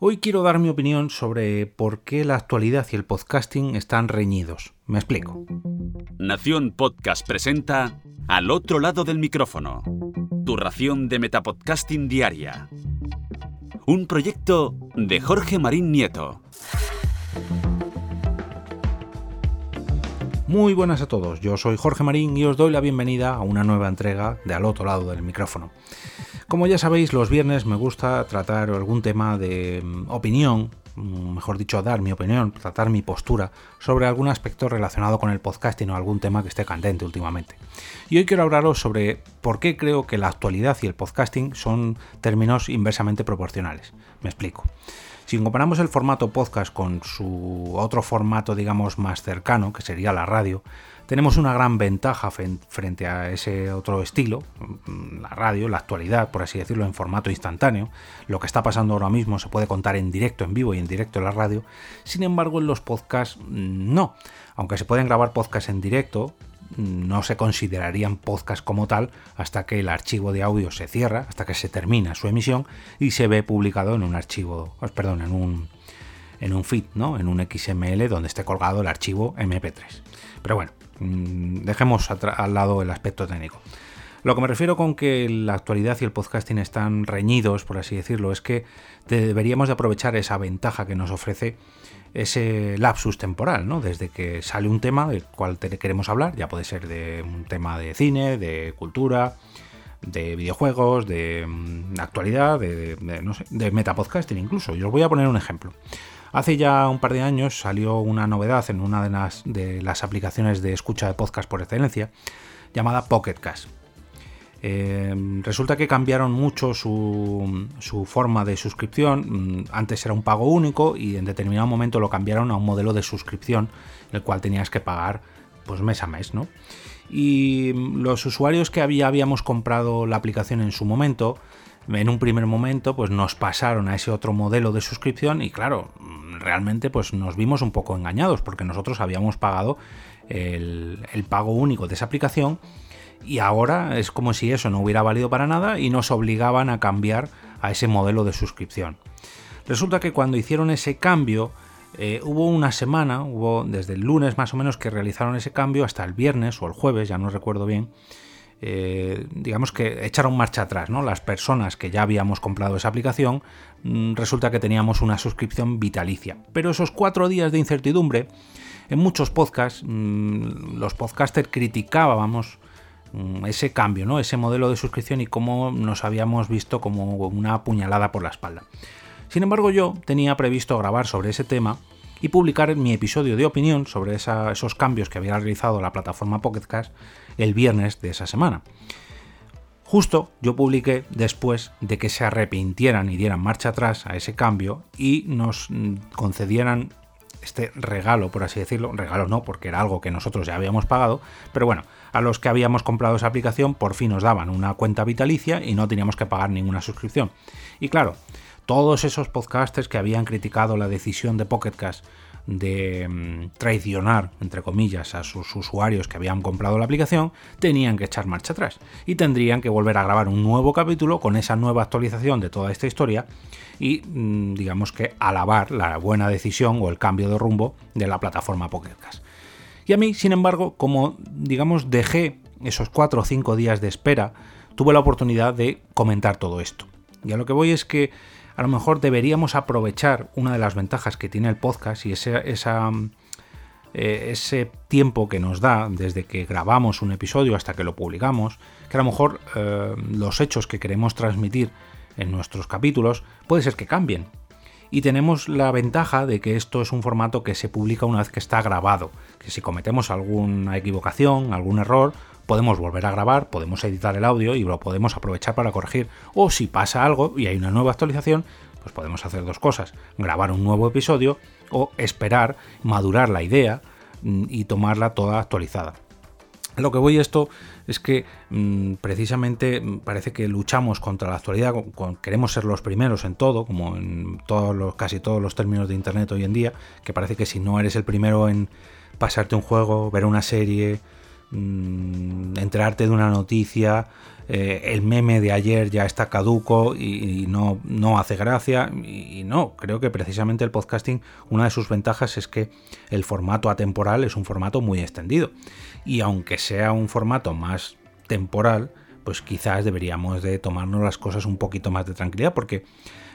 Hoy quiero dar mi opinión sobre por qué la actualidad y el podcasting están reñidos. Me explico. Nación Podcast presenta Al otro lado del micrófono. Tu ración de Metapodcasting Diaria. Un proyecto de Jorge Marín Nieto. Muy buenas a todos, yo soy Jorge Marín y os doy la bienvenida a una nueva entrega de Al otro lado del micrófono. Como ya sabéis, los viernes me gusta tratar algún tema de mm, opinión, mm, mejor dicho, dar mi opinión, tratar mi postura sobre algún aspecto relacionado con el podcasting o algún tema que esté candente últimamente. Y hoy quiero hablaros sobre por qué creo que la actualidad y el podcasting son términos inversamente proporcionales. Me explico. Si comparamos el formato podcast con su otro formato, digamos, más cercano, que sería la radio, tenemos una gran ventaja frente a ese otro estilo, mm, la radio, la actualidad, por así decirlo, en formato instantáneo. Lo que está pasando ahora mismo se puede contar en directo, en vivo y en directo en la radio. Sin embargo, en los podcasts mm, no. Aunque se pueden grabar podcasts en directo, no se considerarían podcast como tal hasta que el archivo de audio se cierra, hasta que se termina su emisión y se ve publicado en un archivo, pues, perdón, en un en un feed, ¿no? En un XML donde esté colgado el archivo MP3. Pero bueno, mm, dejemos al lado el aspecto técnico. Lo que me refiero con que la actualidad y el podcasting están reñidos, por así decirlo, es que deberíamos de aprovechar esa ventaja que nos ofrece ese lapsus temporal, ¿no? Desde que sale un tema del cual queremos hablar, ya puede ser de un tema de cine, de cultura, de videojuegos, de, mm, actualidad, de, no sé, de metapodcasting incluso. Y os voy a poner un ejemplo. Hace ya un par de años salió una novedad en una de las, de las aplicaciones de escucha de podcast por excelencia, llamada Pocket Em, resulta que cambiaron mucho su, forma de suscripción. Mm, antes era un pago único y en determinado momento lo cambiaron a un modelo de suscripción, el cual tenías que pagar pues mes a mes, ¿no? Y los usuarios que había, habíamos comprado la aplicación en su momento, en un primer momento, pues nos pasaron a ese otro modelo de suscripción y claro, realmente pues nos vimos un poco engañados porque nosotros habíamos pagado el pago único de esa aplicación y ahora es como si eso no hubiera valido para nada y nos obligaban a cambiar a ese modelo de suscripción. Resulta que cuando hicieron ese cambio, eh, hubo una semana, hubo desde el lunes más o menos que realizaron ese cambio hasta el viernes o el jueves, ya no recuerdo bien, eh, digamos que echaron marcha atrás, ¿no? Las personas que ya habíamos comprado esa aplicación, mm, resulta que teníamos una suscripción vitalicia. Pero esos cuatro días de incertidumbre, en muchos podcasts, mm, los podcasters criticábamos ese cambio, ¿no? ese modelo de suscripción y cómo nos habíamos visto como una puñalada por la espalda. Sin embargo, yo tenía previsto grabar sobre ese tema y publicar mi episodio de opinión sobre esos cambios que había realizado la plataforma Pocketcast el viernes de esa semana. Justo yo publiqué después de que se arrepintieran y dieran marcha atrás a ese cambio y nos mm, concedieran este regalo, por así decirlo, regalo no, porque era algo que nosotros ya habíamos pagado, pero bueno, a los que habíamos comprado esa aplicación por fin nos daban una cuenta vitalicia y no teníamos que pagar ninguna suscripción. Y claro, todos esos podcasters que habían criticado la decisión de Pocketcast de mm, traicionar, entre comillas, a sus usuarios que habían comprado la aplicación, tenían que echar marcha atrás y tendrían que volver a grabar un nuevo capítulo con esa nueva actualización de toda esta historia y, mm, digamos que, alabar la buena decisión o el cambio de rumbo de la plataforma Pocketcast. Y a mí, sin embargo, como digamos dejé esos cuatro o cinco días de espera, tuve la oportunidad de comentar todo esto. Y a lo que voy es que a lo mejor deberíamos aprovechar una de las ventajas que tiene el podcast y ese, eh, ese tiempo que nos da desde que grabamos un episodio hasta que lo publicamos, que a lo mejor eh, los hechos que queremos transmitir en nuestros capítulos puede ser que cambien. Y tenemos la ventaja de que esto es un formato que se publica una vez que está grabado, que si cometemos alguna equivocación, algún error, podemos volver a grabar, podemos editar el audio y lo podemos aprovechar para corregir. O si pasa algo y hay una nueva actualización, pues podemos hacer dos cosas, grabar un nuevo episodio o esperar, madurar la idea mm, y tomarla toda actualizada. Lo que voy a esto es que mm, precisamente mm, parece que luchamos contra la actualidad, queremos ser los primeros en todo, como en todos los, casi todos los términos de Internet hoy en día, que parece que si no eres el primero en pasarte un juego, ver una serie, mm, enterarte de una noticia, eh, el meme de ayer ya está caduco y, no, no, hace gracia. Y, no, creo que precisamente el podcasting, una de sus ventajas es que el formato atemporal es un formato muy extendido. Y aunque sea un formato más temporal, pues quizás deberíamos de tomarnos las cosas un poquito más de tranquilidad porque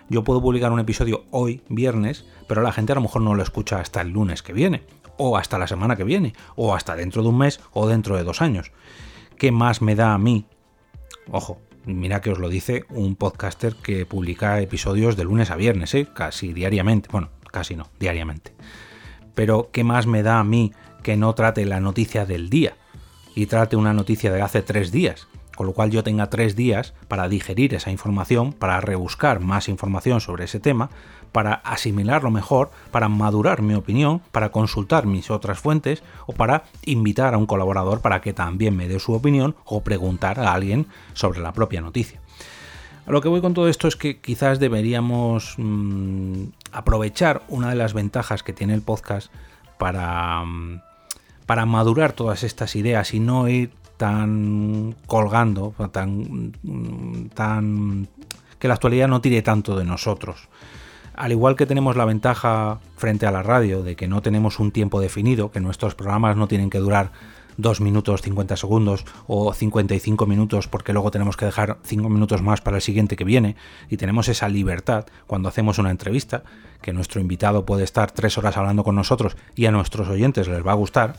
yo puedo publicar un episodio hoy, viernes, pero la gente a lo mejor no lo escucha hasta el lunes que viene, o hasta la semana que viene, o hasta dentro de un mes, o dentro de dos años. ¿Qué más me da a mí Ojo, mira que os lo dice un podcaster que publica episodios de lunes a viernes, ¿eh? casi diariamente. Bueno, casi no, diariamente. Pero ¿qué más me da a mí que no trate la noticia del día y trate una noticia de hace tres días? Con lo cual yo tenga tres días para digerir esa información, para rebuscar más información sobre ese tema, para asimilarlo mejor, para madurar mi opinión, para consultar mis otras fuentes o para invitar a un colaborador para que también me dé su opinión o preguntar a alguien sobre la propia noticia. A lo que voy con todo esto es que quizás deberíamos mm, aprovechar una de las ventajas que tiene el podcast para, mm, para madurar todas estas ideas y no ir tan colgando, tan, mm, tan que la actualidad no tire tanto de nosotros. Al igual que tenemos la ventaja frente a la radio de que no tenemos un tiempo definido, que nuestros programas no tienen que durar 2 minutos 50 segundos o 55 minutos porque luego tenemos que dejar 5 minutos más para el siguiente que viene y tenemos esa libertad cuando hacemos una entrevista, que nuestro invitado puede estar 3 horas hablando con nosotros y a nuestros oyentes les va a gustar,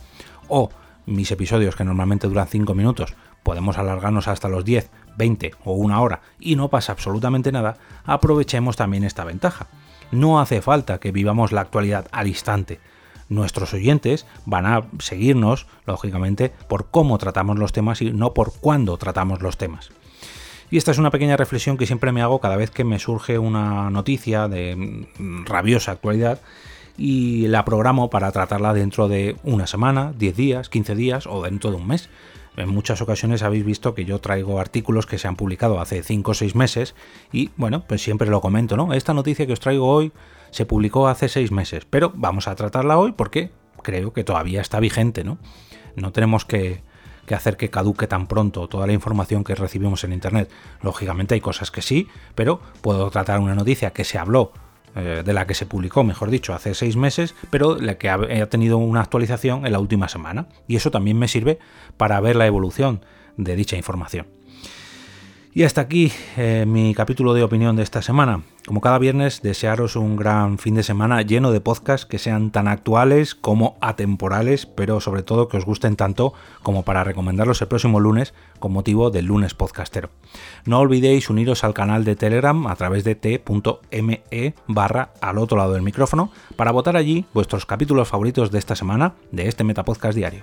o mis episodios que normalmente duran 5 minutos, podemos alargarnos hasta los 10, 20 o una hora y no pasa absolutamente nada, aprovechemos también esta ventaja. No hace falta que vivamos la actualidad al instante. Nuestros oyentes van a seguirnos, lógicamente, por cómo tratamos los temas y no por cuándo tratamos los temas. Y esta es una pequeña reflexión que siempre me hago cada vez que me surge una noticia de mm, rabiosa actualidad y la programo para tratarla dentro de una semana, 10 días, 15 días o dentro de un mes. En muchas ocasiones habéis visto que yo traigo artículos que se han publicado hace 5 o 6 meses y bueno, pues siempre lo comento, ¿no? Esta noticia que os traigo hoy se publicó hace 6 meses, pero vamos a tratarla hoy porque creo que todavía está vigente, ¿no? No tenemos que, que hacer que caduque tan pronto toda la información que recibimos en Internet. Lógicamente hay cosas que sí, pero puedo tratar una noticia que se habló eh, de la que se publicó, mejor dicho, hace seis meses, pero la que ha tenido una actualización en la última semana. Y eso también me sirve para ver la evolución de dicha información. Y hasta aquí eh, mi capítulo de opinión de esta semana. Como cada viernes, desearos un gran fin de semana lleno de podcasts que sean tan actuales como atemporales, pero sobre todo que os gusten tanto como para recomendarlos el próximo lunes con motivo del lunes podcastero. No olvidéis uniros al canal de Telegram a través de t.me barra al otro lado del micrófono para votar allí vuestros capítulos favoritos de esta semana de este Metapodcast diario.